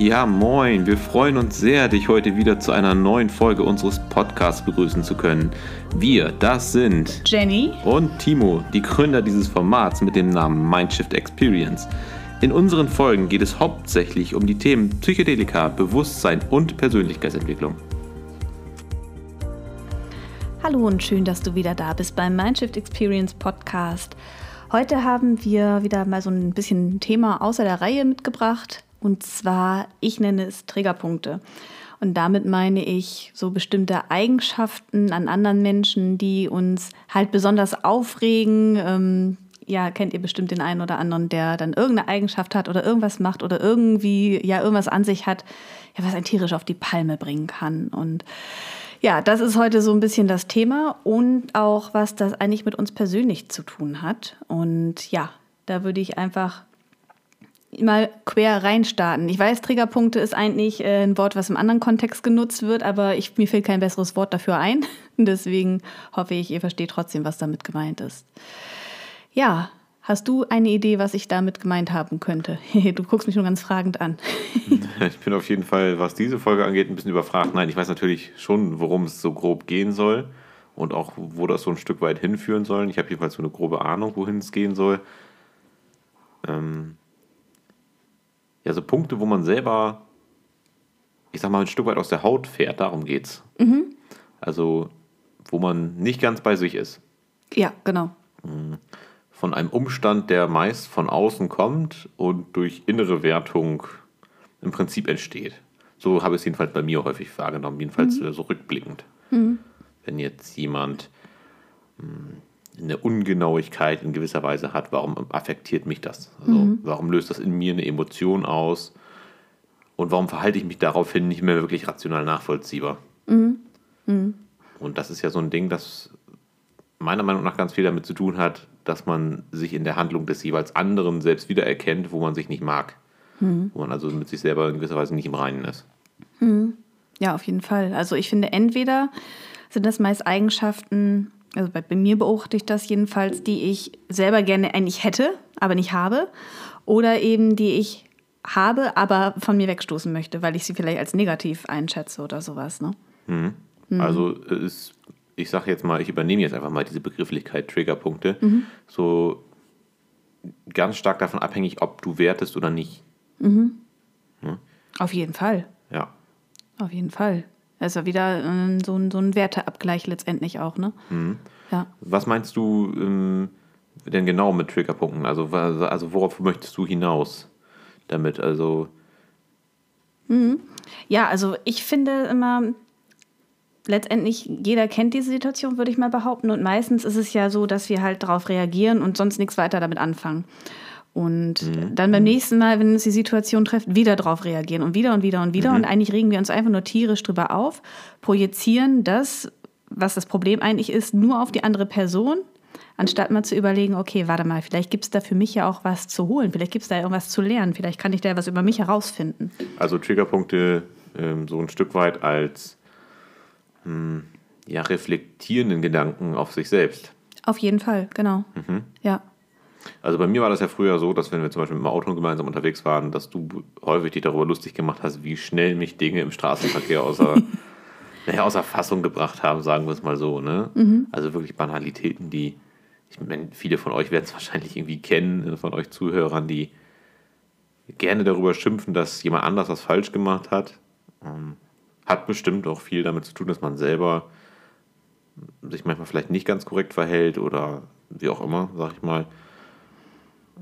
Ja, moin. Wir freuen uns sehr, dich heute wieder zu einer neuen Folge unseres Podcasts begrüßen zu können. Wir, das sind Jenny und Timo, die Gründer dieses Formats mit dem Namen Mindshift Experience. In unseren Folgen geht es hauptsächlich um die Themen Psychedelika, Bewusstsein und Persönlichkeitsentwicklung. Hallo und schön, dass du wieder da bist beim Mindshift Experience Podcast. Heute haben wir wieder mal so ein bisschen Thema außer der Reihe mitgebracht. Und zwar, ich nenne es Triggerpunkte. Und damit meine ich so bestimmte Eigenschaften an anderen Menschen, die uns halt besonders aufregen. Ähm, ja, kennt ihr bestimmt den einen oder anderen, der dann irgendeine Eigenschaft hat oder irgendwas macht oder irgendwie ja irgendwas an sich hat, ja, was ein tierisch auf die Palme bringen kann. Und ja, das ist heute so ein bisschen das Thema und auch, was das eigentlich mit uns persönlich zu tun hat. Und ja, da würde ich einfach mal quer reinstarten. Ich weiß, Triggerpunkte ist eigentlich äh, ein Wort, was im anderen Kontext genutzt wird, aber ich, mir fällt kein besseres Wort dafür ein. Deswegen hoffe ich, ihr versteht trotzdem, was damit gemeint ist. Ja, hast du eine Idee, was ich damit gemeint haben könnte? du guckst mich nur ganz fragend an. ich bin auf jeden Fall, was diese Folge angeht, ein bisschen überfragt. Nein, ich weiß natürlich schon, worum es so grob gehen soll und auch, wo das so ein Stück weit hinführen soll. Ich habe jedenfalls so eine grobe Ahnung, wohin es gehen soll. Ähm, ja, so Punkte, wo man selber, ich sag mal, ein Stück weit aus der Haut fährt, darum geht's. Mhm. Also, wo man nicht ganz bei sich ist. Ja, genau. Mhm. Von einem Umstand, der meist von außen kommt und durch innere Wertung im Prinzip entsteht. So habe ich es jedenfalls bei mir häufig wahrgenommen, jedenfalls mhm. so rückblickend. Mhm. Wenn jetzt jemand hm, eine Ungenauigkeit in gewisser Weise hat, warum affektiert mich das? Also, mhm. Warum löst das in mir eine Emotion aus? Und warum verhalte ich mich daraufhin nicht mehr wirklich rational nachvollziehbar? Mhm. Mhm. Und das ist ja so ein Ding, das meiner Meinung nach ganz viel damit zu tun hat, dass man sich in der Handlung des jeweils anderen selbst wiedererkennt, wo man sich nicht mag. Mhm. Wo man also mit sich selber in gewisser Weise nicht im Reinen ist. Mhm. Ja, auf jeden Fall. Also ich finde, entweder sind das meist Eigenschaften, also bei, bei mir beobachte ich das jedenfalls, die ich selber gerne eigentlich hätte, aber nicht habe. Oder eben die ich habe, aber von mir wegstoßen möchte, weil ich sie vielleicht als negativ einschätze oder sowas. Ne? Mhm. Mhm. Also ist, ich sage jetzt mal, ich übernehme jetzt einfach mal diese Begrifflichkeit Triggerpunkte, mhm. so ganz stark davon abhängig, ob du wertest oder nicht. Mhm. Ja? Auf jeden Fall. Ja. Auf jeden Fall. Also wieder äh, so, ein, so ein Werteabgleich letztendlich auch, ne? Mhm. Ja. Was meinst du ähm, denn genau mit Triggerpunkten? Also, also worauf möchtest du hinaus damit? Also mhm. Ja, also ich finde immer, letztendlich jeder kennt diese Situation, würde ich mal behaupten. Und meistens ist es ja so, dass wir halt darauf reagieren und sonst nichts weiter damit anfangen. Und mhm. dann beim nächsten Mal, wenn uns die Situation trifft, wieder darauf reagieren und wieder und wieder und wieder. Mhm. Und eigentlich regen wir uns einfach nur tierisch drüber auf, projizieren das, was das Problem eigentlich ist, nur auf die andere Person, anstatt mal zu überlegen, okay, warte mal, vielleicht gibt es da für mich ja auch was zu holen, vielleicht gibt es da irgendwas zu lernen, vielleicht kann ich da was über mich herausfinden. Also Triggerpunkte ähm, so ein Stück weit als hm, ja, reflektierenden Gedanken auf sich selbst. Auf jeden Fall, genau. Mhm. Ja. Also bei mir war das ja früher so, dass wenn wir zum Beispiel mit dem Auto gemeinsam unterwegs waren, dass du häufig dich darüber lustig gemacht hast, wie schnell mich Dinge im Straßenverkehr außer, naja, außer Fassung gebracht haben, sagen wir es mal so. Ne? Mhm. Also wirklich Banalitäten, die, ich meine, viele von euch werden es wahrscheinlich irgendwie kennen, von euch Zuhörern, die gerne darüber schimpfen, dass jemand anders was falsch gemacht hat. Ähm, hat bestimmt auch viel damit zu tun, dass man selber sich manchmal vielleicht nicht ganz korrekt verhält oder wie auch immer, sag ich mal.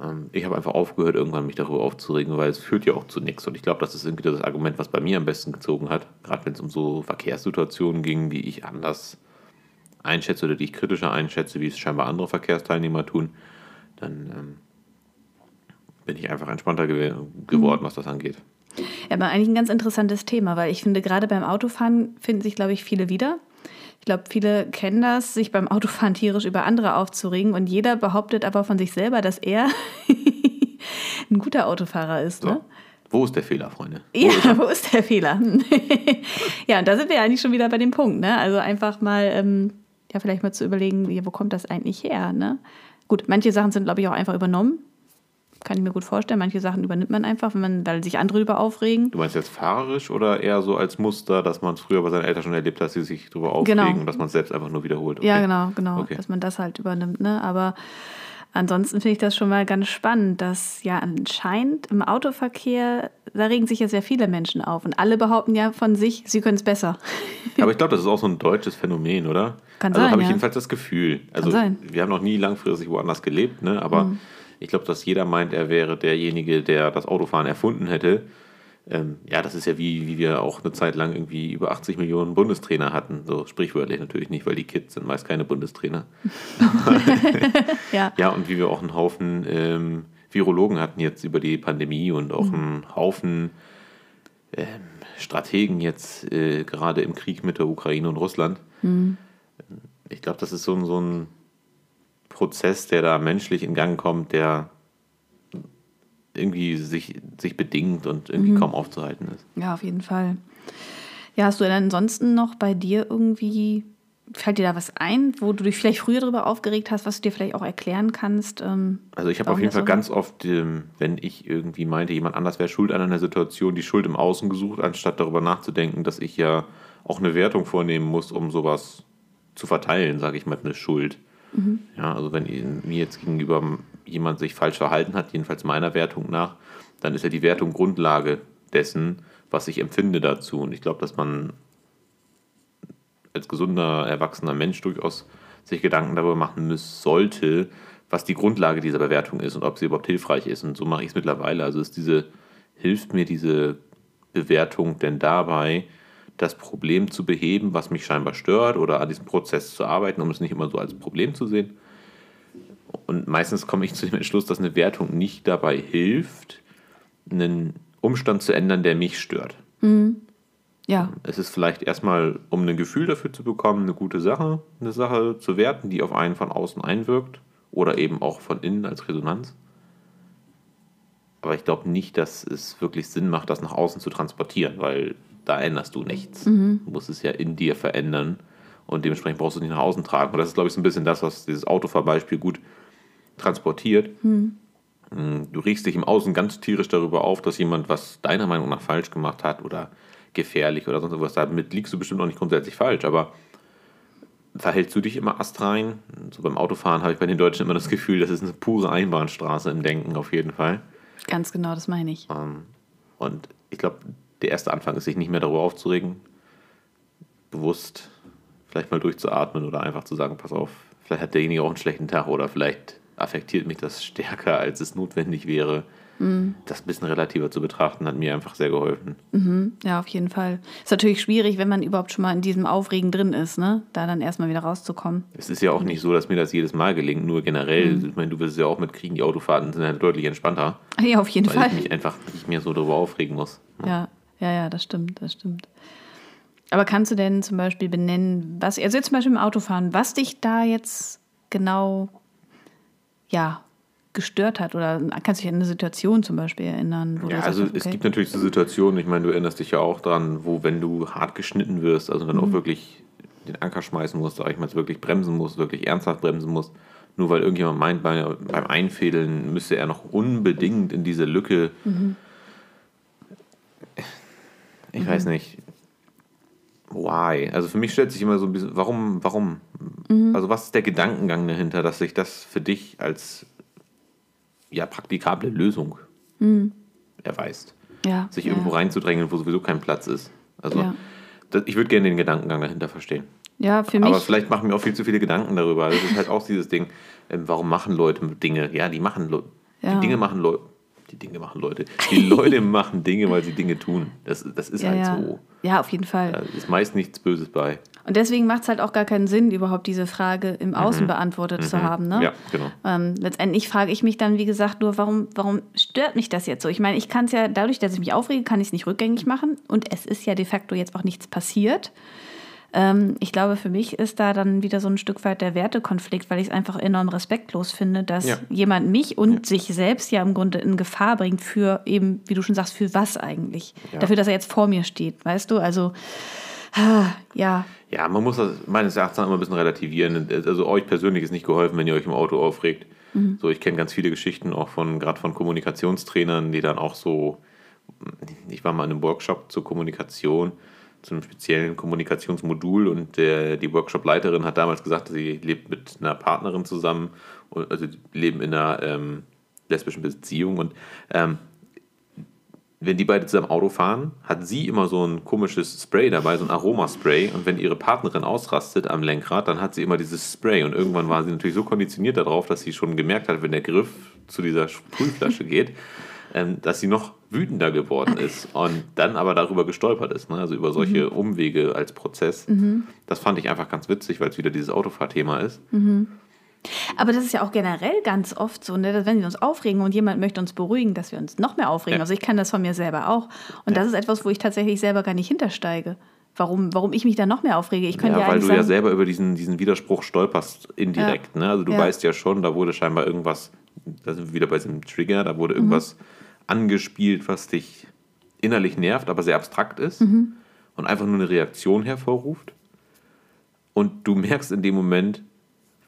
Ähm, ich habe einfach aufgehört, irgendwann mich darüber aufzuregen, weil es führt ja auch zu nichts. Und ich glaube, das ist irgendwie das Argument, was bei mir am besten gezogen hat. Gerade wenn es um so Verkehrssituationen ging, die ich anders einschätze oder die ich kritischer einschätze, wie es scheinbar andere Verkehrsteilnehmer tun, dann ähm, bin ich einfach entspannter ge geworden, mhm. was das angeht. Ja, aber eigentlich ein ganz interessantes Thema, weil ich finde, gerade beim Autofahren finden sich, glaube ich, viele wieder. Ich glaube, viele kennen das, sich beim Autofahren tierisch über andere aufzuregen und jeder behauptet aber von sich selber, dass er ein guter Autofahrer ist. So. Ne? Wo ist der Fehler, Freunde? Wo ja, ist wo ist der Fehler? ja, und da sind wir eigentlich schon wieder bei dem Punkt. Ne? Also einfach mal, ähm, ja, vielleicht mal zu überlegen, ja, wo kommt das eigentlich her? Ne? Gut, manche Sachen sind, glaube ich, auch einfach übernommen. Kann ich mir gut vorstellen. Manche Sachen übernimmt man einfach, wenn man, weil sich andere darüber aufregen. Du meinst jetzt fahrerisch oder eher so als Muster, dass man es früher bei seinen Eltern schon erlebt hat, dass sie sich darüber aufregen Genau. und dass man es selbst einfach nur wiederholt? Ja, genau, genau, Okay. dass man das halt übernimmt. Ne? Aber ansonsten finde ich das schon mal ganz spannend, dass ja anscheinend im Autoverkehr, da regen sich ja sehr viele Menschen auf. Und alle behaupten ja von sich, sie können es besser. Aber ich glaube, das ist auch so ein deutsches Phänomen, oder? Kann also sein, habe ich ja. jedenfalls das Gefühl. Also sein. Mhm. wir haben noch nie langfristig woanders gelebt, ne? aber ich glaube, dass jeder meint, er wäre derjenige, der das Autofahren erfunden hätte. Ähm, ja, das ist ja wie, wie wir auch eine Zeit lang irgendwie über 80 Millionen Bundestrainer hatten. So sprichwörtlich natürlich nicht, weil die Kids sind meist keine Bundestrainer. Ja, Ja, und wie wir auch einen Haufen ähm, Virologen hatten jetzt über die Pandemie und auch einen Haufen ähm, Strategen jetzt äh, gerade im Krieg mit der Ukraine und Russland. Ich glaube, das ist so so ein Prozess, der da menschlich in Gang kommt, der irgendwie sich, sich bedingt und irgendwie kaum aufzuhalten ist. ja, auf jeden Fall. Ja, hast du denn ansonsten noch bei dir irgendwie, fällt dir da was ein, wo du dich vielleicht früher darüber aufgeregt hast, was du dir vielleicht auch erklären kannst? Ähm, Also ich habe auf jeden Fall so ganz oft, ähm, wenn ich irgendwie meinte, jemand anders wäre schuld an einer Situation, die Schuld im Außen gesucht, anstatt darüber nachzudenken, dass ich ja auch eine Wertung vornehmen muss, um sowas zu verteilen, sage ich mal, eine Schuld. Ja, also wenn mir jetzt gegenüber jemand sich falsch verhalten hat, jedenfalls meiner Wertung nach, dann ist ja die Wertung Grundlage dessen, was ich empfinde dazu. Und ich glaube, dass man als gesunder, erwachsener Mensch durchaus sich Gedanken darüber machen müssen sollte, was die Grundlage dieser Bewertung ist und ob sie überhaupt hilfreich ist. Und so mache ich es mittlerweile. Also ist diese, hilft mir diese Bewertung denn dabei, das Problem zu beheben, was mich scheinbar stört oder an diesem Prozess zu arbeiten, um es nicht immer so als Problem zu sehen. Und meistens komme ich zu dem Entschluss, dass eine Wertung nicht dabei hilft, einen Umstand zu ändern, der mich stört. ja, Es ist vielleicht erstmal, um ein Gefühl dafür zu bekommen, eine gute Sache, eine Sache zu werten, die auf einen von außen einwirkt oder eben auch von innen als Resonanz. Aber ich glaube nicht, dass es wirklich Sinn macht, das nach außen zu transportieren, weil da änderst du nichts. Du musst es ja in dir verändern und dementsprechend brauchst du es nicht nach außen tragen. Und das ist, glaube ich, so ein bisschen das, was dieses Autofahrbeispiel gut transportiert. Mm, Du regst dich im Außen ganz tierisch darüber auf, dass jemand was deiner Meinung nach falsch gemacht hat oder gefährlich oder sonst was. Damit liegst du bestimmt auch nicht grundsätzlich falsch, aber verhältst du dich immer astrein? So beim Autofahren habe ich bei den Deutschen immer das Gefühl, das ist eine pure Einbahnstraße im Denken auf jeden Fall. ganz genau, das meine ich. Und ich glaube, der erste Anfang ist, sich nicht mehr darüber aufzuregen, bewusst vielleicht mal durchzuatmen oder einfach zu sagen, pass auf, vielleicht hat derjenige auch einen schlechten Tag oder vielleicht affektiert mich das stärker, als es notwendig wäre. Das ein bisschen relativer zu betrachten, hat mir einfach sehr geholfen. Ja, auf jeden Fall. Ist natürlich schwierig, wenn man überhaupt schon mal in diesem Aufregen drin ist, ne? Da dann erstmal wieder rauszukommen. Es ist ja auch nicht so, dass mir das jedes Mal gelingt, nur generell, Mhm. ich meine, du wirst es ja auch mitkriegen, die Autofahrten sind ja deutlich entspannter, Ja, auf jeden weil Fall. ich mich einfach nicht mehr so darüber aufregen muss. Ja, ja, ja, das stimmt, das stimmt. Aber kannst du denn zum Beispiel benennen, was, also jetzt zum Beispiel im Autofahren, was dich da jetzt genau, ja, gestört hat? Oder kannst du dich an eine Situation zum Beispiel erinnern? Wo Ja, also sagst, es okay. gibt natürlich so Situationen, ich meine, du erinnerst dich ja auch dran, wo wenn du hart geschnitten wirst, also dann Mhm. auch wirklich den Anker schmeißen musst, sag ich mal, jetzt wirklich bremsen musst, wirklich ernsthaft bremsen musst, nur weil irgendjemand meint, bei, beim Einfädeln müsste er noch unbedingt in diese Lücke. Mhm. Ich weiß nicht. Why? Also für mich stellt sich immer so ein bisschen, warum, warum? Mhm. Also was ist der Gedankengang dahinter, dass sich das für dich als ja, praktikable Lösung erweist? ja, sich ja, irgendwo reinzudrängen, wo sowieso kein Platz ist. Also Ja. das, ich würde gerne den Gedankengang dahinter verstehen. Ja, für mich. Aber vielleicht machen wir auch viel zu viele Gedanken darüber. Das ist halt auch dieses Ding, ähm, warum machen Leute Dinge? Ja, die machen Leute. Die Dinge machen Leute. Die Dinge machen Leute. Die Leute machen Dinge, weil sie Dinge tun. Das, das ist ja, halt ja. so. ja, auf jeden Fall. Da ist meist nichts Böses bei. Und deswegen macht es halt auch gar keinen Sinn, überhaupt diese Frage im Außen beantwortet zu haben. Ne? Mhm. Ja, genau. Ähm, letztendlich frage ich mich dann, wie gesagt, nur, warum, warum stört mich das jetzt so? Ich meine, ich kann es ja, dadurch, dass ich mich aufrege, kann ich es nicht rückgängig machen. Und es ist ja de facto jetzt auch nichts passiert. Ähm, ich glaube, für mich ist da dann wieder so ein Stück weit der Wertekonflikt, weil ich es einfach enorm respektlos finde, dass Ja. jemand mich und sich selbst ja im Grunde in Gefahr bringt für eben, wie du schon sagst, für was eigentlich? Ja. Dafür, dass er jetzt vor mir steht, weißt du? Also, ah, ja, Ja, man muss das meines Erachtens immer ein bisschen relativieren. Also euch persönlich ist nicht geholfen, wenn ihr euch im Auto aufregt. Mhm. So, ich kenne ganz viele Geschichten auch von, gerade von Kommunikationstrainern, die dann auch so, ich war mal in einem Workshop zur Kommunikation, zu einem speziellen Kommunikationsmodul und der, die Workshop-Leiterin hat damals gesagt, sie lebt mit einer Partnerin zusammen, also leben in einer ähm, lesbischen Beziehung und ähm, wenn die beide zusammen Auto fahren, hat sie immer so ein komisches Spray dabei, so ein Aromaspray. Und wenn ihre Partnerin ausrastet am Lenkrad, dann hat sie immer dieses Spray. Und irgendwann war sie natürlich so konditioniert darauf, dass sie schon gemerkt hat, wenn der Griff zu dieser Sprühflasche geht, ähm, dass sie noch wütender geworden ist und dann aber darüber gestolpert ist. Ne? Also über solche mhm. Umwege als Prozess. Mhm. Das fand ich einfach ganz witzig, weil es wieder dieses Autofahrthema ist. Mhm. Aber das ist ja auch generell ganz oft so, ne, dass wenn wir uns aufregen und jemand möchte uns beruhigen, dass wir uns noch mehr aufregen. Ja. Also ich kann das von mir selber auch. Und ja. das ist etwas, wo ich tatsächlich selber gar nicht hintersteige. Warum, warum ich mich da noch mehr aufrege? Ich könnte ja, ja weil du sagen, ja selber über diesen, diesen Widerspruch stolperst indirekt. Ne? Also du weißt ja schon, da wurde scheinbar irgendwas, da sind wir wieder bei diesem Trigger, da wurde mhm. irgendwas mhm. Angespielt, was dich innerlich nervt, aber sehr abstrakt ist mhm. und einfach nur eine Reaktion hervorruft. Und du merkst in dem Moment,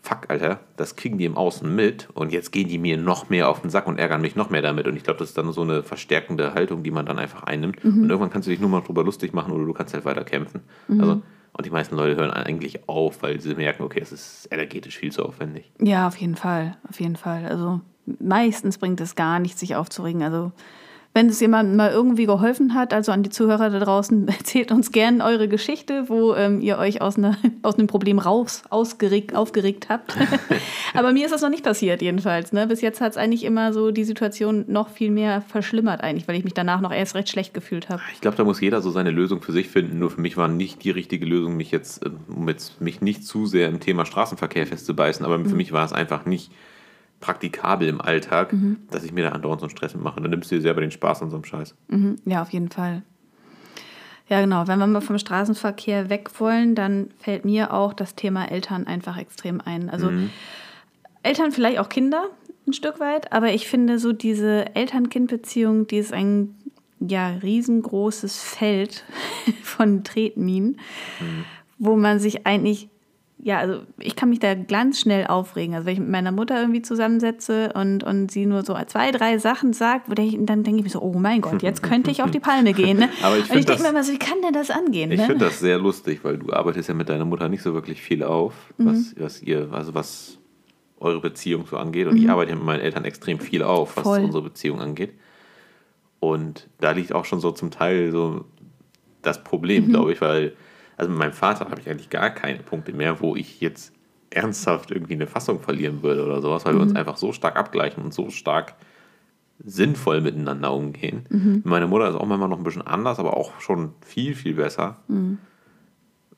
fuck, Alter, das kriegen die im Außen mit und jetzt gehen die mir noch mehr auf den Sack und ärgern mich noch mehr damit. Und ich glaube, das ist dann so eine verstärkende Haltung, die man dann einfach einnimmt. Mhm. Und irgendwann kannst du dich nur mal drüber lustig machen oder du kannst halt weiter kämpfen. Mhm. Also, und die meisten Leute hören eigentlich auf, weil sie merken, okay, es ist energetisch viel zu aufwendig. Ja, auf jeden Fall, auf jeden Fall. Also meistens bringt es gar nichts, sich aufzuregen. Also wenn es jemandem mal irgendwie geholfen hat, also an die Zuhörer da draußen, erzählt uns gerne eure Geschichte, wo ähm, ihr euch aus, einer, aus einem Problem raus ausgeregt, aufgeregt habt. Aber mir ist das noch nicht passiert, jedenfalls. Ne? Bis jetzt hat es eigentlich immer so die Situation noch viel mehr verschlimmert, eigentlich, weil ich mich danach noch erst recht schlecht gefühlt habe. Ich glaube, da muss jeder so seine Lösung für sich finden. Nur für mich war nicht die richtige Lösung, mich jetzt, um jetzt mich nicht zu sehr im Thema Straßenverkehr festzubeißen, aber mhm. für mich war es einfach nicht praktikabel im Alltag, mhm. dass ich mir da andauernd so einen Stress mache. Dann nimmst du dir selber den Spaß an so einem Scheiß. Mhm. Ja, auf jeden Fall. Ja, genau. Wenn wir mal vom Straßenverkehr weg wollen, dann fällt mir auch das Thema Eltern einfach extrem ein. Also mhm. Eltern, vielleicht auch Kinder ein Stück weit, aber ich finde so diese Eltern-Kind-Beziehung, die ist ein ja, riesengroßes Feld von Tretminen, mhm. wo man sich eigentlich ja, also ich kann mich da ganz schnell aufregen. Also wenn ich mit meiner Mutter irgendwie zusammensetze und, und sie nur so zwei, drei Sachen sagt, ich, dann denke ich mir so, oh mein Gott, jetzt könnte ich auf die Palme gehen. Ne? Aber ich und ich denke mir immer so, wie kann denn das angehen? Ich ne? finde das sehr lustig, weil du arbeitest ja mit deiner Mutter nicht so wirklich viel auf, mhm. was, was ihr, also was eure Beziehung so angeht. Und mhm. ich arbeite ja mit meinen Eltern extrem viel auf, was Voll. unsere Beziehung angeht. Und da liegt auch schon so zum Teil so das Problem, mhm. glaube ich, weil also mit meinem Vater habe ich eigentlich gar keine Punkte mehr, wo ich jetzt ernsthaft irgendwie eine Fassung verlieren würde oder sowas, weil mhm. wir uns mhm. einfach so stark abgleichen und so stark sinnvoll miteinander umgehen. Mhm. Meine Mutter ist auch manchmal noch ein bisschen anders, aber auch schon viel, viel besser. Mhm.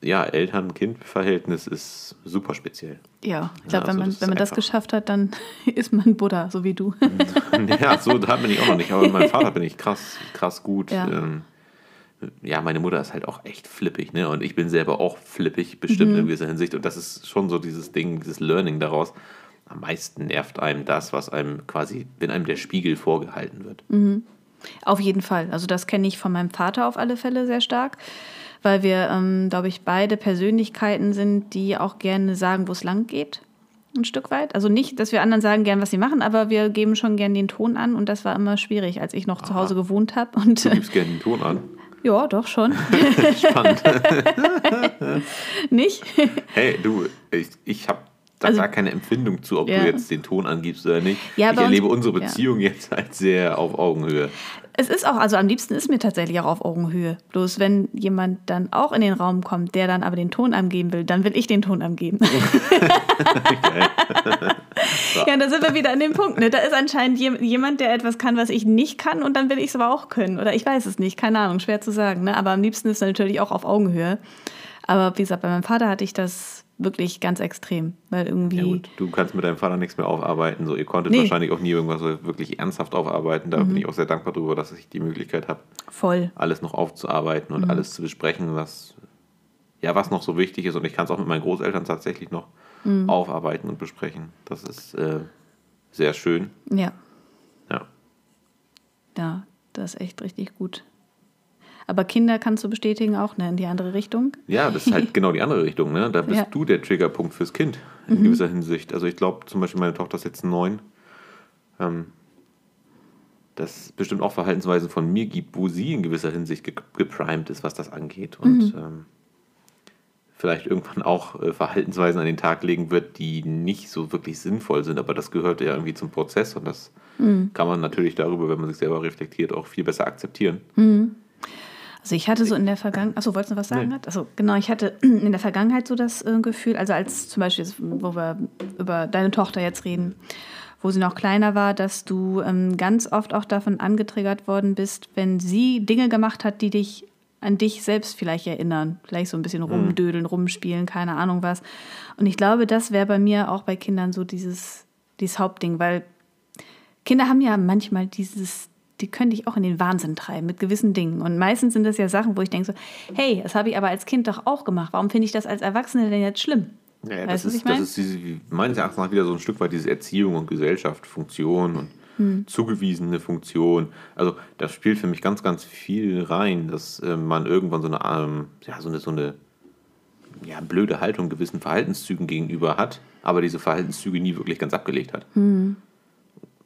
Ja, Eltern-Kind-Verhältnis ist super speziell. Ja, ich glaube, ja, also wenn man, wenn man das geschafft hat, dann ist man Buddha, so wie du. ja, so da bin ich auch noch nicht, aber mit meinem Vater bin ich krass, krass gut. Ja. Ähm, ja, meine Mutter ist halt auch echt flippig, ne? Und ich bin selber auch flippig, bestimmt mhm. in gewisser Hinsicht. Und das ist schon so dieses Ding, dieses Learning daraus. Am meisten nervt einem das, was einem quasi, wenn einem der Spiegel vorgehalten wird. Mhm. Auf jeden Fall. Also das kenne ich von meinem Vater auf alle Fälle sehr stark, weil wir, ähm, glaube ich, beide Persönlichkeiten sind, die auch gerne sagen, wo es lang geht. Ein Stück weit. Also nicht, dass wir anderen sagen gern, was sie machen, aber wir geben schon gern den Ton an und das war immer schwierig, als ich noch Aha. zu Hause gewohnt habe. du gibst gerne den Ton an. Ja, doch schon. Spannend. Nicht? Hey, du, ich, ich habe da also, gar keine Empfindung zu, ob ja. du jetzt den Ton angibst oder nicht. Ja, ich erlebe uns, unsere Beziehung ja. jetzt als sehr auf Augenhöhe. Es ist auch, also am liebsten ist mir tatsächlich auch auf Augenhöhe. Bloß wenn jemand dann auch in den Raum kommt, der dann aber den Ton angeben will, dann will ich den Ton angeben. ja, da sind wir wieder an dem Punkt. Ne? Da ist anscheinend jemand, der etwas kann, was ich nicht kann, und dann will ich es aber auch können. Oder ich weiß es nicht, keine Ahnung, schwer zu sagen. Ne? Aber am liebsten ist es natürlich auch auf Augenhöhe. Aber wie gesagt, bei meinem Vater hatte ich das wirklich ganz extrem, weil irgendwie. Ja gut, du kannst mit deinem Vater nichts mehr aufarbeiten. So, ihr konntet nee. wahrscheinlich auch nie irgendwas wirklich ernsthaft aufarbeiten. Da mhm. bin ich auch sehr dankbar darüber, dass ich die Möglichkeit habe, voll alles noch aufzuarbeiten und mhm. alles zu besprechen, was ja was noch so wichtig ist. Und ich kann es auch mit meinen Großeltern tatsächlich noch mhm. aufarbeiten und besprechen. Das ist äh, sehr schön. Ja. Ja. Ja, das ist echt richtig gut. Aber Kinder kannst du bestätigen auch, ne, in die andere Richtung. Ja, das ist halt genau die andere Richtung, ne? Da bist Ja. du der Triggerpunkt fürs Kind in gewisser Hinsicht. Also ich glaube zum Beispiel, meine Tochter ist jetzt neun. Ähm, dass es bestimmt auch Verhaltensweisen von mir gibt, wo sie in gewisser Hinsicht ge geprimed ist, was das angeht. Und ähm, vielleicht irgendwann auch äh, Verhaltensweisen an den Tag legen wird, die nicht so wirklich sinnvoll sind, aber das gehört ja irgendwie zum Prozess und das kann man natürlich darüber, wenn man sich selber reflektiert, auch viel besser akzeptieren. Also ich hatte so in der Vergangenheit, achso, wolltest du was sagen? Nee. Also genau, ich hatte in der Vergangenheit so das äh, Gefühl, also als zum Beispiel, wo wir über deine Tochter jetzt reden, wo sie noch kleiner war, dass du ähm, ganz oft auch davon angetriggert worden bist, wenn sie Dinge gemacht hat, die dich an dich selbst vielleicht erinnern. Vielleicht so ein bisschen rumdödeln, rumspielen, keine Ahnung was. Und ich glaube, das wäre bei mir auch bei Kindern so dieses, dieses Hauptding, weil Kinder haben ja manchmal dieses, die können dich auch in den Wahnsinn treiben mit gewissen Dingen. Und meistens sind das ja Sachen, wo ich denke so, hey, das habe ich aber als Kind doch auch gemacht. Warum finde ich das als Erwachsene denn jetzt schlimm? Ja, ja, das, ist, ich meine? das ist diese, meines Erachtens nach wieder so ein Stück weit diese Erziehung und Gesellschaft, Funktion und Hm. zugewiesene Funktion. Also das spielt für mich ganz, ganz viel rein, dass äh, man irgendwann so eine, ähm, ja, so eine, so eine ja, blöde Haltung gewissen Verhaltenszügen gegenüber hat, aber diese Verhaltenszüge nie wirklich ganz abgelegt hat. Hm.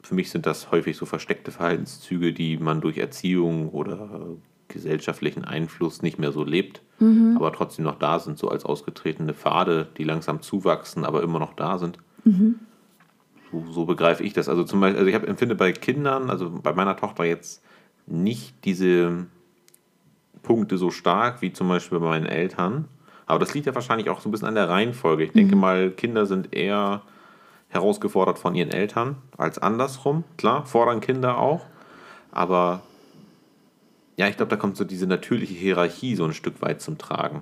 Für mich sind das häufig so versteckte Verhaltenszüge, die man durch Erziehung oder gesellschaftlichen Einfluss nicht mehr so lebt, Mhm. aber trotzdem noch da sind, so als ausgetretene Pfade, die langsam zuwachsen, aber immer noch da sind. Mhm. So, so begreife ich das. Also zum Beispiel, also ich hab, empfinde bei Kindern, also bei meiner Tochter jetzt nicht diese Punkte so stark wie zum Beispiel bei meinen Eltern. Aber das liegt ja wahrscheinlich auch so ein bisschen an der Reihenfolge. Ich denke mal, Kinder sind eher herausgefordert von ihren Eltern als andersrum. Klar, fordern Kinder auch. Aber ja, ich glaube, da kommt so diese natürliche Hierarchie so ein Stück weit zum Tragen.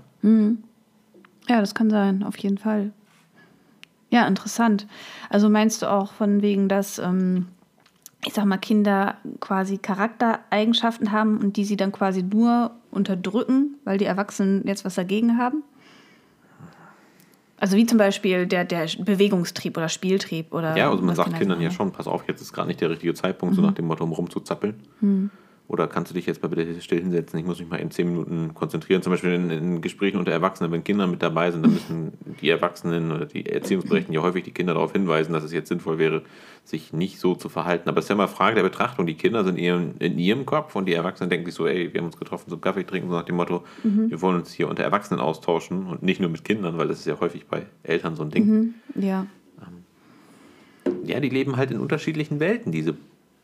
Ja, das kann sein, auf jeden Fall. Ja, interessant. Also meinst du auch von wegen, dass, ähm, ich sag mal, Kinder quasi Charaktereigenschaften haben und die sie dann quasi nur unterdrücken, weil die Erwachsenen jetzt was dagegen haben? Also wie zum Beispiel der, der Bewegungstrieb oder Spieltrieb oder. Ja, also man sagt Kinder Kindern ja schon, pass auf, jetzt ist gerade nicht der richtige Zeitpunkt, so nach dem Motto, um rumzuzappeln. Oder kannst du dich jetzt mal bitte still hinsetzen? Ich muss mich mal in zehn Minuten konzentrieren. Zum Beispiel in, in Gesprächen unter Erwachsenen, wenn Kinder mit dabei sind, dann müssen die Erwachsenen oder die Erziehungsberechtigten ja häufig die Kinder darauf hinweisen, dass es jetzt sinnvoll wäre, sich nicht so zu verhalten. Aber es ist ja mal Frage der Betrachtung. Die Kinder sind eher in ihrem Kopf und die Erwachsenen denken sich so, ey, wir haben uns getroffen zum Kaffee trinken, so nach dem Motto, wir wollen uns hier unter Erwachsenen austauschen und nicht nur mit Kindern, weil das ist ja häufig bei Eltern so ein Ding. Ja. Ja, die leben halt in unterschiedlichen Welten, diese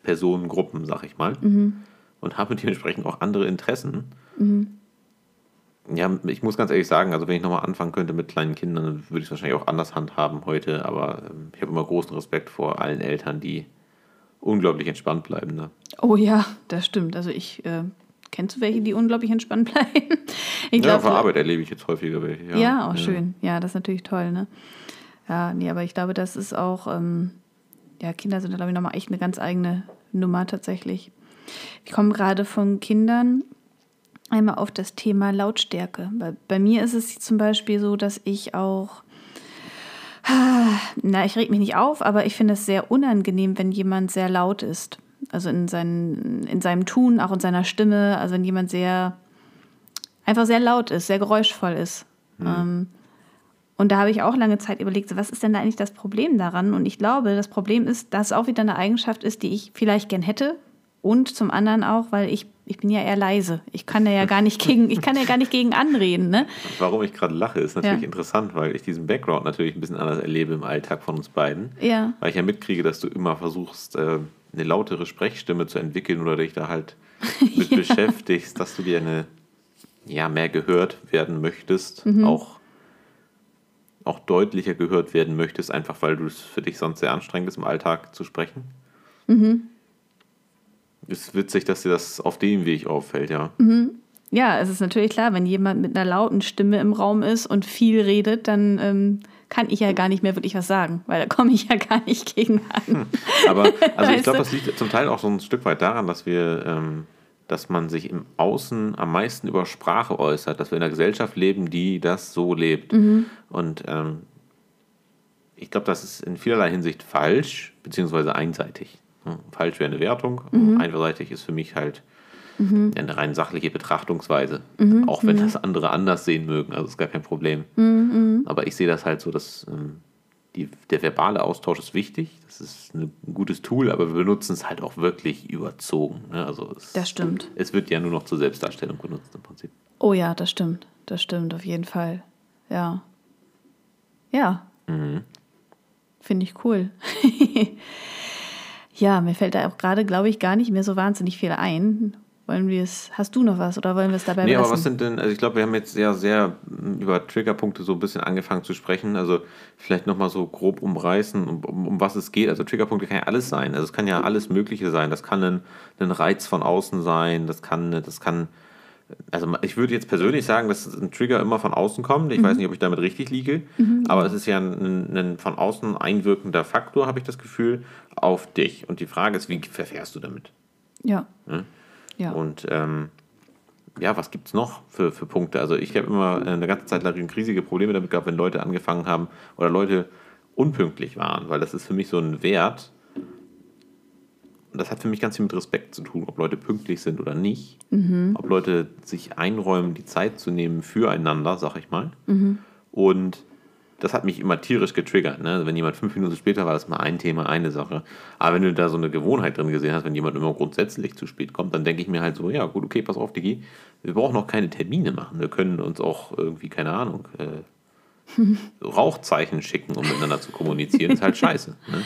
Personengruppen, sag ich mal. Und haben dementsprechend auch andere Interessen. Ja, ich muss ganz ehrlich sagen, also wenn ich nochmal anfangen könnte mit kleinen Kindern, dann würde ich es wahrscheinlich auch anders handhaben heute. Aber ähm, ich habe immer großen Respekt vor allen Eltern, die unglaublich entspannt bleiben. Ne? Oh ja, das stimmt. Also ich äh, kennst du welche, die unglaublich entspannt bleiben? Ich Ja, glaub, auf der Arbeit erlebe ich jetzt häufiger welche. Ja, Ja, auch schön. Ja, das ist natürlich toll, ne? Ja, nee, aber ich glaube, das ist auch, ähm, ja, Kinder sind da, glaube ich, nochmal echt eine ganz eigene Nummer tatsächlich. Ich komme gerade von Kindern einmal auf das Thema Lautstärke. Bei, bei mir ist es zum Beispiel so, dass ich auch, na, ich reg mich nicht auf, aber ich finde es sehr unangenehm, wenn jemand sehr laut ist. Also in, seinen, in seinem Tun, auch in seiner Stimme. Also wenn jemand sehr, einfach sehr laut ist, sehr geräuschvoll ist. Ähm, und da habe ich auch lange Zeit überlegt, was ist denn da eigentlich das Problem daran? Und ich glaube, das Problem ist, dass es auch wieder eine Eigenschaft ist, die ich vielleicht gern hätte. Und zum anderen auch, weil ich, ich bin ja eher leise. Ich kann ja gar nicht gegen, ich kann ja gar nicht gegen anreden. Ne? Warum ich gerade lache, ist natürlich Ja. interessant, weil ich diesen Background natürlich ein bisschen anders erlebe im Alltag von uns beiden. Ja. Weil ich ja mitkriege, dass du immer versuchst, äh, eine lautere Sprechstimme zu entwickeln oder dich da halt mit beschäftigst, dass du gerne ja, mehr gehört werden möchtest, auch, auch deutlicher gehört werden möchtest, einfach weil du es für dich sonst sehr anstrengend ist, im Alltag zu sprechen. Ist witzig, dass dir das auf dem Weg auffällt, ja. Ja, es ist natürlich klar, wenn jemand mit einer lauten Stimme im Raum ist und viel redet, dann ähm, kann ich ja gar nicht mehr wirklich was sagen, weil da komme ich ja gar nicht gegen an. Aber also ich glaube, das liegt zum Teil auch so ein Stück weit daran, dass wir, ähm, dass man sich im Außen am meisten über Sprache äußert, dass wir in einer Gesellschaft leben, die das so lebt. Mhm. Und ähm, ich glaube, das ist in vielerlei Hinsicht falsch, beziehungsweise einseitig. Hm, Falsch wäre eine Wertung. Mhm. Einseitig ist für mich halt, mhm. eine rein sachliche Betrachtungsweise. Mhm, Auch wenn das andere anders sehen mögen, also ist gar kein Problem. Mhm, Aber ich sehe das halt so, dass ähm, die, der verbale Austausch ist wichtig, das ist ein gutes Tool, aber wir benutzen es halt auch wirklich überzogen. Ne? Also es, Das stimmt. Es wird ja nur noch zur Selbstdarstellung benutzt im Prinzip. Oh ja, das stimmt. Das stimmt auf jeden Fall. Ja. Ja. Mhm. Finde ich cool. ja, mir fällt da auch gerade, glaube ich, gar nicht mehr so wahnsinnig viel ein. Wollen wir es, hast du noch was oder wollen wir es dabei Nee, aber belassen? was sind denn, also ich glaube, wir haben jetzt sehr, sehr mm, über Triggerpunkte so ein bisschen angefangen zu sprechen. Also vielleicht nochmal so grob umreißen, um, um, um was es geht. Also Triggerpunkte kann ja alles sein. Also es kann ja alles Mögliche sein. Das kann ein, ein Reiz von außen sein, das kann, das kann, also ich würde jetzt persönlich sagen, dass ein Trigger immer von außen kommt. Ich weiß nicht, ob ich damit richtig liege, aber es ist ja ein, ein von außen einwirkender Faktor, habe ich das Gefühl, auf dich. Und die Frage ist, wie verfährst du damit? ja. Ne? Ja. Und ähm, ja, was gibt es noch für, für Punkte? Also ich habe immer eine ganze Zeit lang riesige Probleme damit gehabt, wenn Leute angefangen haben oder Leute unpünktlich waren, weil das ist für mich so ein Wert. Das hat für mich ganz viel mit Respekt zu tun, ob Leute pünktlich sind oder nicht. Ob Leute sich einräumen, die Zeit zu nehmen füreinander, sag ich mal. Und das hat mich immer tierisch getriggert. Ne? Wenn jemand fünf Minuten später war, das mal ein Thema, eine Sache. Aber wenn du da so eine Gewohnheit drin gesehen hast, wenn jemand immer grundsätzlich zu spät kommt, dann denke ich mir halt so, ja gut, okay, pass auf, Digi, wir brauchen noch keine Termine machen. Wir können uns auch irgendwie, keine Ahnung, äh, Rauchzeichen schicken, um miteinander zu kommunizieren. ist halt scheiße. Ne?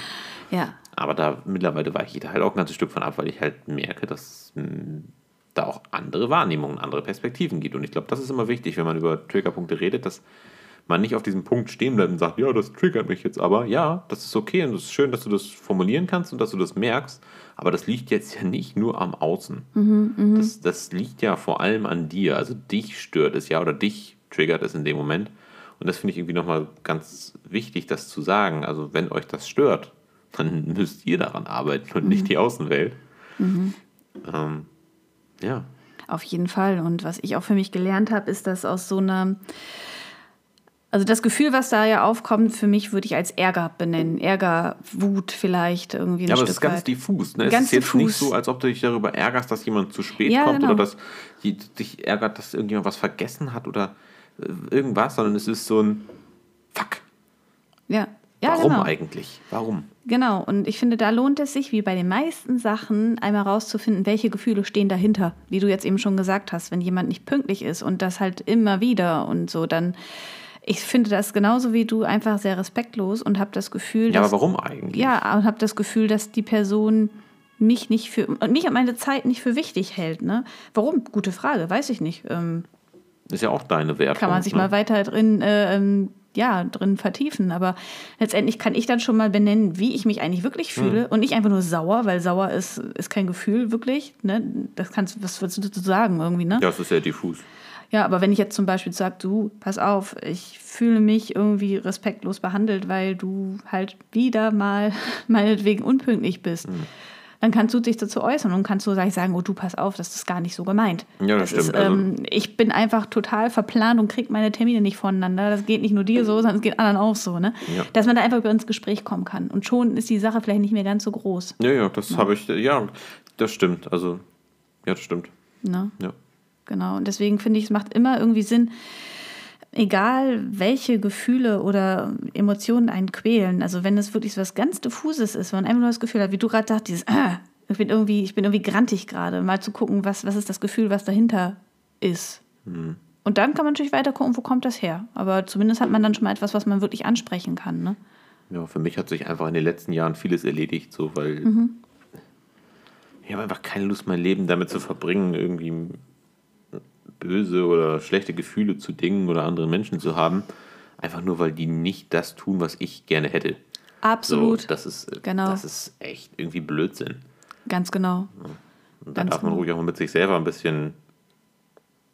Ja. Aber da mittlerweile weiche ich da halt auch ein ganzes Stück von ab, weil ich halt merke, dass mh, da auch andere Wahrnehmungen, andere Perspektiven gibt. Und ich glaube, das ist immer wichtig, wenn man über Triggerpunkte redet, dass man nicht auf diesem Punkt stehen bleibt und sagt, ja, das triggert mich jetzt aber. Ja, das ist okay und es ist schön, dass du das formulieren kannst und dass du das merkst. Aber das liegt jetzt ja nicht nur am Außen. das, das liegt ja vor allem an dir. Also dich stört es ja oder dich triggert es in dem Moment. Und das finde ich irgendwie nochmal ganz wichtig, das zu sagen. Also wenn euch das stört, dann müsst ihr daran arbeiten und nicht die Außenwelt. Ähm, ja. Auf jeden Fall. Und was ich auch für mich gelernt habe, ist, dass aus so einer, also das Gefühl, was da ja aufkommt, für mich würde ich als Ärger benennen. Ärger, Wut vielleicht irgendwie ein Ja, aber Stück es ist ganz weit. diffus. Ne? Es Ganz ist jetzt nicht diffus. so, als ob du dich darüber ärgerst, dass jemand zu spät Ja, kommt genau. oder dass die- dich ärgert, dass irgendjemand was vergessen hat oder äh, irgendwas, sondern es ist so ein Fuck. Ja, ja Warum genau. eigentlich? Warum? Genau, und ich finde, da lohnt es sich, wie bei den meisten Sachen, einmal rauszufinden, welche Gefühle stehen dahinter. Wie du jetzt eben schon gesagt hast, wenn jemand nicht pünktlich ist und das halt immer wieder und so, dann, ich finde das genauso wie du einfach sehr respektlos und habe das Gefühl, Ja, dass, aber warum eigentlich? ja, und habe das Gefühl, dass die Person mich nicht für, und mich und meine Zeit nicht für wichtig hält. Ne? Warum? Gute Frage, weiß ich nicht. Ähm, Ist ja auch deine Wertung. kann man sich ne? mal weiter drin, äh, ähm, ja, drin vertiefen. Aber letztendlich kann ich dann schon mal benennen, wie ich mich eigentlich wirklich Hm. fühle und nicht einfach nur sauer, weil sauer ist, ist kein Gefühl wirklich. Ne? Das kannst, was würdest du dazu sagen irgendwie, ne? Ja, es ist sehr diffus. Ja, aber wenn ich jetzt zum Beispiel sage, du, pass auf, ich fühle mich irgendwie respektlos behandelt, weil du halt wieder mal meinetwegen unpünktlich bist. Hm. Dann kannst du dich dazu äußern und kannst so sagen, oh du, pass auf, das ist gar nicht so gemeint. Ja, das Ist, stimmt, also- ähm, ich bin einfach total verplant und kriege meine Termine nicht voneinander. Das geht nicht nur dir so, sondern es geht anderen auch so. Ne? Ja. Dass man da einfach über ins Gespräch kommen kann. Und schon ist die Sache vielleicht nicht mehr ganz so groß. Ja, ja, das habe ich, ja, das stimmt. Also, ja, das stimmt. Ne? Ja. Genau. Und deswegen finde ich, es macht immer irgendwie Sinn, egal welche Gefühle oder Emotionen einen quälen. Also wenn es wirklich so was ganz Diffuses ist, wenn man einfach nur das Gefühl hat, wie du gerade sagst, dieses, ah, ich bin irgendwie, ich bin irgendwie grantig gerade, mal zu gucken, was, was ist das Gefühl, was dahinter ist. Und dann kann man natürlich weiter gucken, wo kommt das her. Aber zumindest hat man dann schon mal etwas, was man wirklich ansprechen kann. Ne? Ja, für mich hat sich einfach in den letzten Jahren vieles erledigt, so weil ich habe einfach keine Lust, mein Leben damit zu verbringen, irgendwie böse oder schlechte Gefühle zu Dingen oder anderen Menschen zu haben, einfach nur weil die nicht das tun, was ich gerne hätte. Absolut. So, das ist Genau. das ist echt irgendwie Blödsinn. Ganz genau. Und da darf man genau. ruhig auch mal mit sich selber ein bisschen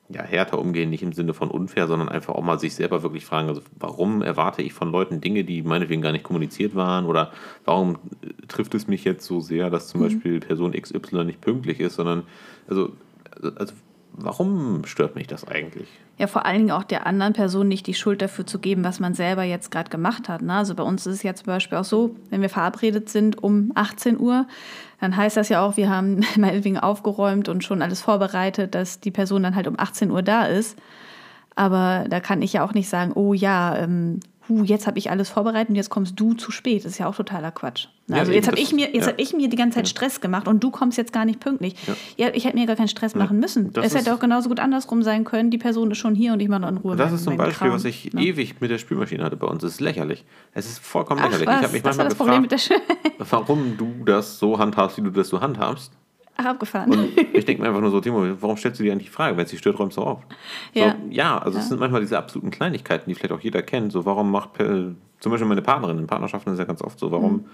ja, härter umgehen, nicht im Sinne von unfair, sondern einfach auch mal sich selber wirklich fragen, also warum erwarte ich von Leuten Dinge, die meinetwegen gar nicht kommuniziert waren oder warum äh, trifft es mich jetzt so sehr, dass Mhm. zum Beispiel Person XY nicht pünktlich ist, sondern also, also warum stört mich das eigentlich? Ja, vor allen Dingen auch der anderen Person nicht die Schuld dafür zu geben, was man selber jetzt gerade gemacht hat. Ne? Also bei uns ist es ja zum Beispiel auch so, wenn wir verabredet sind um 18 Uhr, dann heißt das ja auch, wir haben meinetwegen aufgeräumt und schon alles vorbereitet, dass die Person dann halt um 18 Uhr da ist. Aber da kann ich ja auch nicht sagen, oh ja, ähm, huh, jetzt habe ich alles vorbereitet und jetzt kommst du zu spät. Das ist ja auch totaler Quatsch. Ja, Also jetzt habe ich, mir- jetzt ja. ich mir die ganze Zeit Stress gemacht und du kommst jetzt gar nicht pünktlich. Ja. Ich hätte mir gar keinen Stress machen müssen. das Es hätte auch genauso gut andersrum sein können. Die Person ist schon hier und ich mache noch in Ruhe. Das ist zum Beispiel, Kram, was ich ne? ewig mit der Spülmaschine hatte bei uns. Das ist lächerlich. Es ist vollkommen Ach lächerlich. was, ich habe mich das manchmal das gefragt, warum du das so handhabst, wie du das so handhabst. Ach, abgefahren. Und ich denke mir einfach nur so, Timo, warum stellst du dir eigentlich die Frage, wenn es dich stört, räumst du auf? So, Ja. ja. also es sind manchmal diese absoluten Kleinigkeiten, die vielleicht auch jeder kennt. So, warum macht äh, zum Beispiel meine Partnerin, in Partnerschaften ist ja ganz oft so, warum Mhm.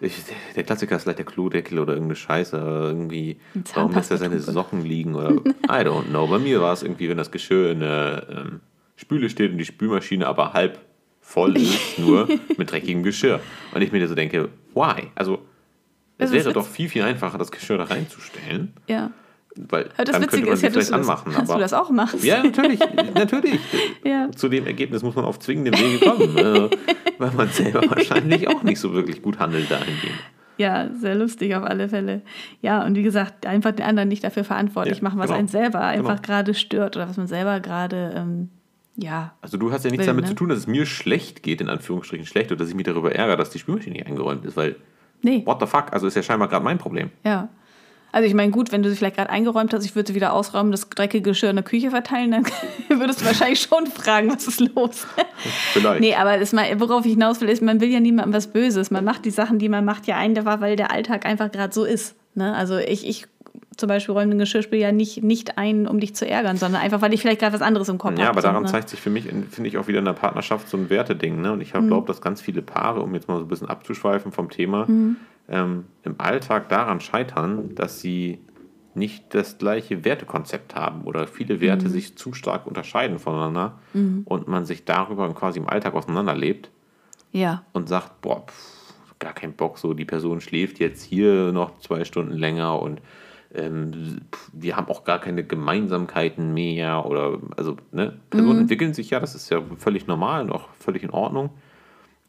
ich, der Klassiker ist vielleicht der Klodeckel oder irgendeine Scheiße, irgendwie, warum lässt er seine. Socken liegen oder I don't know. Bei mir war es irgendwie, wenn das Geschirr in der ähm, Spüle steht und die Spülmaschine aber halb voll ist, nur mit dreckigem Geschirr. Und ich mir so denke, why? Also, es Das wäre doch viel, viel einfacher, das Geschirr da reinzustellen. ja. Weil Aber das dann Witzige könnte man ist sie ja, dass vielleicht du, das, anmachen. dass aber du das auch machst. ja, natürlich, natürlich. Ja. Zu dem Ergebnis muss man auf zwingendem Wege kommen, äh, weil man selber wahrscheinlich auch nicht so wirklich gut handelt dahingehend. Ja, sehr lustig auf alle Fälle. Ja, und wie gesagt, einfach den anderen nicht dafür verantwortlich Ja, machen, was genau. einen selber einfach Genau. gerade stört oder was man selber gerade, ähm, ja, Also du hast ja nichts Will, damit ne? zu tun, dass es mir schlecht geht, in Anführungsstrichen schlecht, oder dass ich mich darüber ärgere, dass die Spülmaschine nicht eingeräumt ist, weil nee, what the fuck, also ist ja scheinbar gerade mein Problem. ja. Also ich meine, gut, wenn du sie vielleicht gerade eingeräumt hast, ich würde sie wieder ausräumen, das dreckige Geschirr in der Küche verteilen, dann würdest du wahrscheinlich schon fragen, was ist los? Vielleicht. Nee, aber das mal, worauf ich hinaus will, ist, man will ja niemandem was Böses. Man macht die Sachen, die man macht, ja einfach, weil der Alltag einfach gerade so ist. Ne? Also ich, ich zum Beispiel räume den Geschirrspül ja nicht, nicht ein, um dich zu ärgern, sondern einfach, weil ich vielleicht gerade was anderes im Kopf habe. Ja, aber daran ne? zeigt sich für mich, in- finde ich, auch wieder in der Partnerschaft so ein Werteding. Ne? Und ich Mhm. glaube, dass ganz viele Paare, um jetzt mal so ein bisschen abzuschweifen vom Thema, Mhm. ähm, im Alltag daran scheitern, dass sie nicht das gleiche Wertekonzept haben oder viele Mhm. Werte sich zu stark unterscheiden voneinander und man sich darüber quasi im Alltag auseinanderlebt Ja, und sagt, boah, pff, gar keinen Bock, so die Person schläft jetzt hier noch zwei Stunden länger und ähm, wir haben auch gar keine Gemeinsamkeiten mehr oder also ne, Personen entwickeln sich ja, das ist ja völlig normal und auch völlig in Ordnung.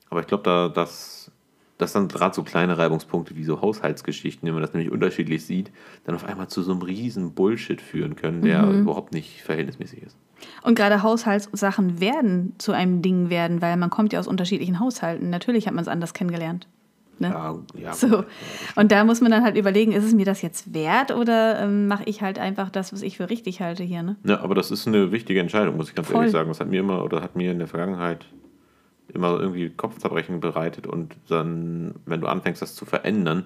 Aber ich glaube, da dass, dass dann gerade so kleine Reibungspunkte wie so Haushaltsgeschichten, wenn man das nämlich unterschiedlich sieht, dann auf einmal zu so einem riesen Bullshit führen können, der überhaupt nicht verhältnismäßig ist. Und gerade Haushaltssachen werden zu einem Ding werden, weil man kommt ja aus unterschiedlichen Haushalten. Natürlich hat man es anders kennengelernt. Ne? Ja, ja, So. Und da muss man dann halt überlegen, ist es mir das jetzt wert oder ähm, mache ich halt einfach das, was ich für richtig halte hier, ne? Ja, aber das ist eine wichtige Entscheidung, muss ich ganz Voll. ehrlich sagen. Das hat mir immer oder hat mir in der Vergangenheit immer irgendwie Kopfzerbrechen bereitet und dann, wenn du anfängst, das zu verändern,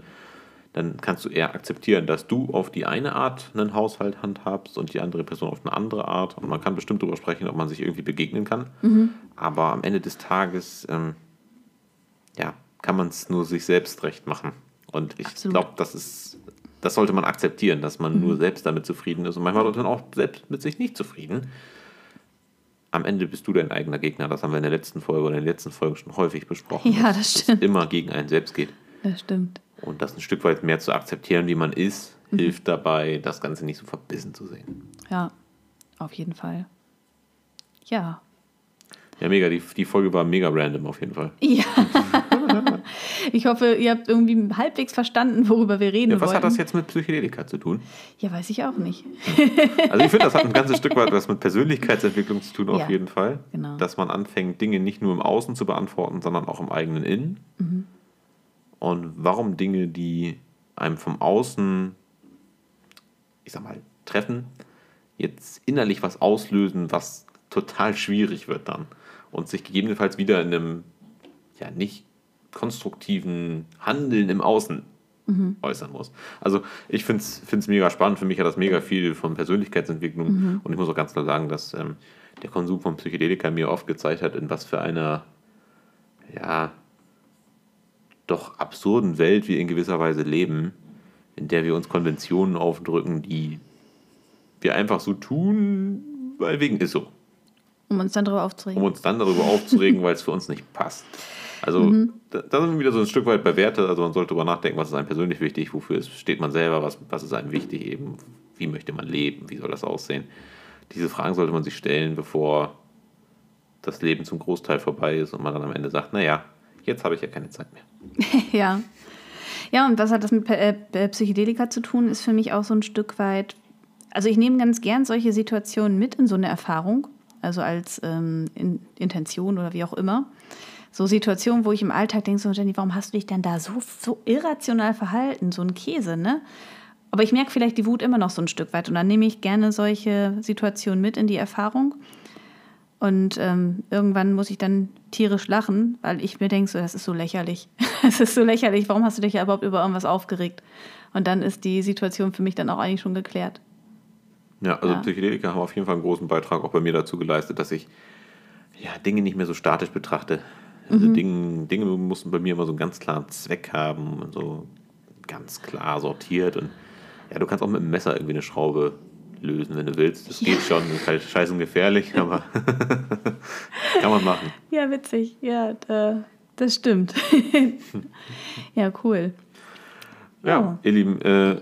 dann kannst du eher akzeptieren, dass du auf die eine Art einen Haushalt handhabst und die andere Person auf eine andere Art. Und man kann bestimmt darüber sprechen, ob man sich irgendwie begegnen kann. Mhm. Aber am Ende des Tages, ähm, ja, kann man es nur sich selbst recht machen. Und ich glaube, das ist, das sollte man akzeptieren, dass man nur selbst damit zufrieden ist. Und manchmal man auch selbst mit sich nicht zufrieden. Am Ende bist du dein eigener Gegner. Das haben wir in der letzten Folge oder in den letzten Folgen schon häufig besprochen. Ja, dass das es stimmt. immer gegen einen selbst geht. Das stimmt. Und das ein Stück weit mehr zu akzeptieren, wie man ist, hilft dabei, das Ganze nicht so verbissen zu sehen. Ja, auf jeden Fall. Ja. Ja, mega. Die, die Folge war mega random auf jeden Fall. Ja. ich hoffe, ihr habt irgendwie halbwegs verstanden, worüber wir reden Ja, was wollten. hat das jetzt mit Psychedelika zu tun? Ja, weiß ich auch nicht. Also ich finde, das hat ein ganzes Stück weit was mit Persönlichkeitsentwicklung zu tun, auf Ja, jeden Fall. genau. Dass man anfängt, Dinge nicht nur im Außen zu beantworten, sondern auch im eigenen Innen. Mhm. Und warum Dinge, die einem vom Außen, ich sag mal, treffen, jetzt innerlich was auslösen, was total schwierig wird dann. Und sich gegebenenfalls wieder in einem, ja, nicht konstruktiven Handeln im Außen äußern muss. Also ich finde es mega spannend. Für mich hat das mega viel von Persönlichkeitsentwicklung. Und ich muss auch ganz klar sagen, dass ähm, der Konsum von Psychedelika mir oft gezeigt hat, in was für einer, ja, doch absurden Welt wir in gewisser Weise leben, in der wir uns Konventionen aufdrücken, die wir einfach so tun, weil wegen ist so Um uns dann darüber aufzuregen. um uns dann darüber aufzuregen, weil es für uns nicht passt. Also da, da sind wir wieder so ein Stück weit bei Werte. Also man sollte darüber nachdenken, was ist einem persönlich wichtig, wofür steht man selber, was, was ist einem wichtig eben wie möchte man leben, wie soll das aussehen. Diese Fragen sollte man sich stellen, bevor das Leben zum Großteil vorbei ist und man dann am Ende sagt, naja, jetzt habe ich ja keine Zeit mehr. ja. Ja, und was hat das mit äh, Psychedelika zu tun, ist für mich auch so ein Stück weit, also ich nehme ganz gern solche Situationen mit in so eine Erfahrung, also als ähm, in, Intention oder wie auch immer. So Situationen, wo ich im Alltag denke, so Jenny, warum hast du dich denn da so, so irrational verhalten? So ein Käse, ne? Aber ich merke vielleicht die Wut immer noch so ein Stück weit und dann nehme ich gerne solche Situationen mit in die Erfahrung. Und ähm, irgendwann muss ich dann tierisch lachen, weil ich mir denke, so, das ist so lächerlich. Es ist so lächerlich, warum hast du dich ja überhaupt über irgendwas aufgeregt? Und dann ist die Situation für mich dann auch eigentlich schon geklärt. Ja, also ja. Psychedelika haben auf jeden Fall einen großen Beitrag auch bei mir dazu geleistet, dass ich ja, Dinge nicht mehr so statisch betrachte. Also mhm. Dinge, Dinge mussten bei mir immer so einen ganz klaren Zweck haben, so ganz klar sortiert. Und ja, du kannst auch mit dem Messer irgendwie eine Schraube lösen, wenn du willst. Das geht schon, ist halt scheiße gefährlich, aber kann man machen. Ja, witzig. Ja, da, das stimmt. ja, cool. Ja, oh. ihr Lieben, äh,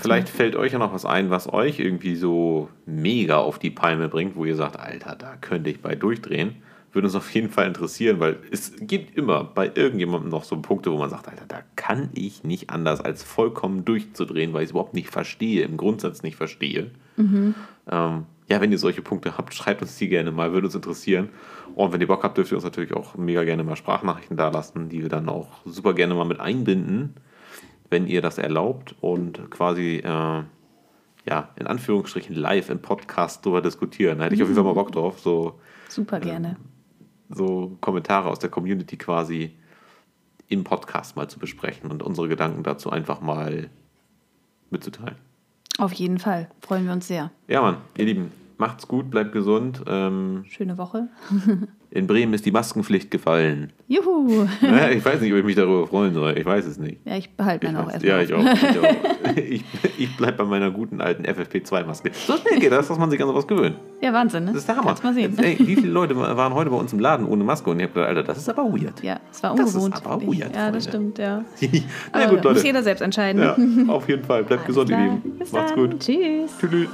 vielleicht fällt euch ja noch was ein, was euch irgendwie so mega auf die Palme bringt, wo ihr sagt, Alter, da könnte ich bei durchdrehen würde uns auf jeden Fall interessieren, weil es gibt immer bei irgendjemandem noch so Punkte, wo man sagt, Alter, da kann ich nicht anders, als vollkommen durchzudrehen, weil ich es überhaupt nicht verstehe, im Grundsatz nicht verstehe. Mhm. Ähm, ja, wenn ihr solche Punkte habt, schreibt uns die gerne mal, würde uns interessieren. Und wenn ihr Bock habt, dürft ihr uns natürlich auch mega gerne mal Sprachnachrichten dalassen, die wir dann auch super gerne mal mit einbinden, wenn ihr das erlaubt und quasi, äh, ja, in Anführungsstrichen live im Podcast darüber diskutieren. Da hätte ich auf jeden Fall mal Bock drauf. So, super gerne. So Kommentare aus der Community quasi im Podcast mal zu besprechen und unsere Gedanken dazu einfach mal mitzuteilen. Auf jeden Fall. Freuen wir uns sehr. Ja, Mann, ihr Lieben, macht's gut, bleibt gesund. Ähm, Schöne Woche. In Bremen ist die Maskenpflicht gefallen. Juhu! Naja, ich weiß nicht, ob ich mich darüber freuen soll. Ich weiß es nicht. Ja, ich behalte meine auch erstmal. Ja, ich auch. Ich, auch. ich, ich bleibe bei meiner guten alten FFP2-Maske. So schnell geht das, dass man sich an sowas gewöhnt. Ja, Wahnsinn, ne? Das ist der Hammer. Kannst mal sehen. ey, wie viele Leute waren heute bei uns im Laden ohne Maske? Und ich habe gedacht, Alter, das ist aber weird. Ja, es war ungewohnt. Das ist aber weird. Ja, Freunde. das stimmt, ja. Na gut, Leute. Muss jeder selbst entscheiden. Ja, auf jeden Fall. Bleibt gesund, ihr Lieben. Bis Macht's dann. gut. Tschüss. Tschüss.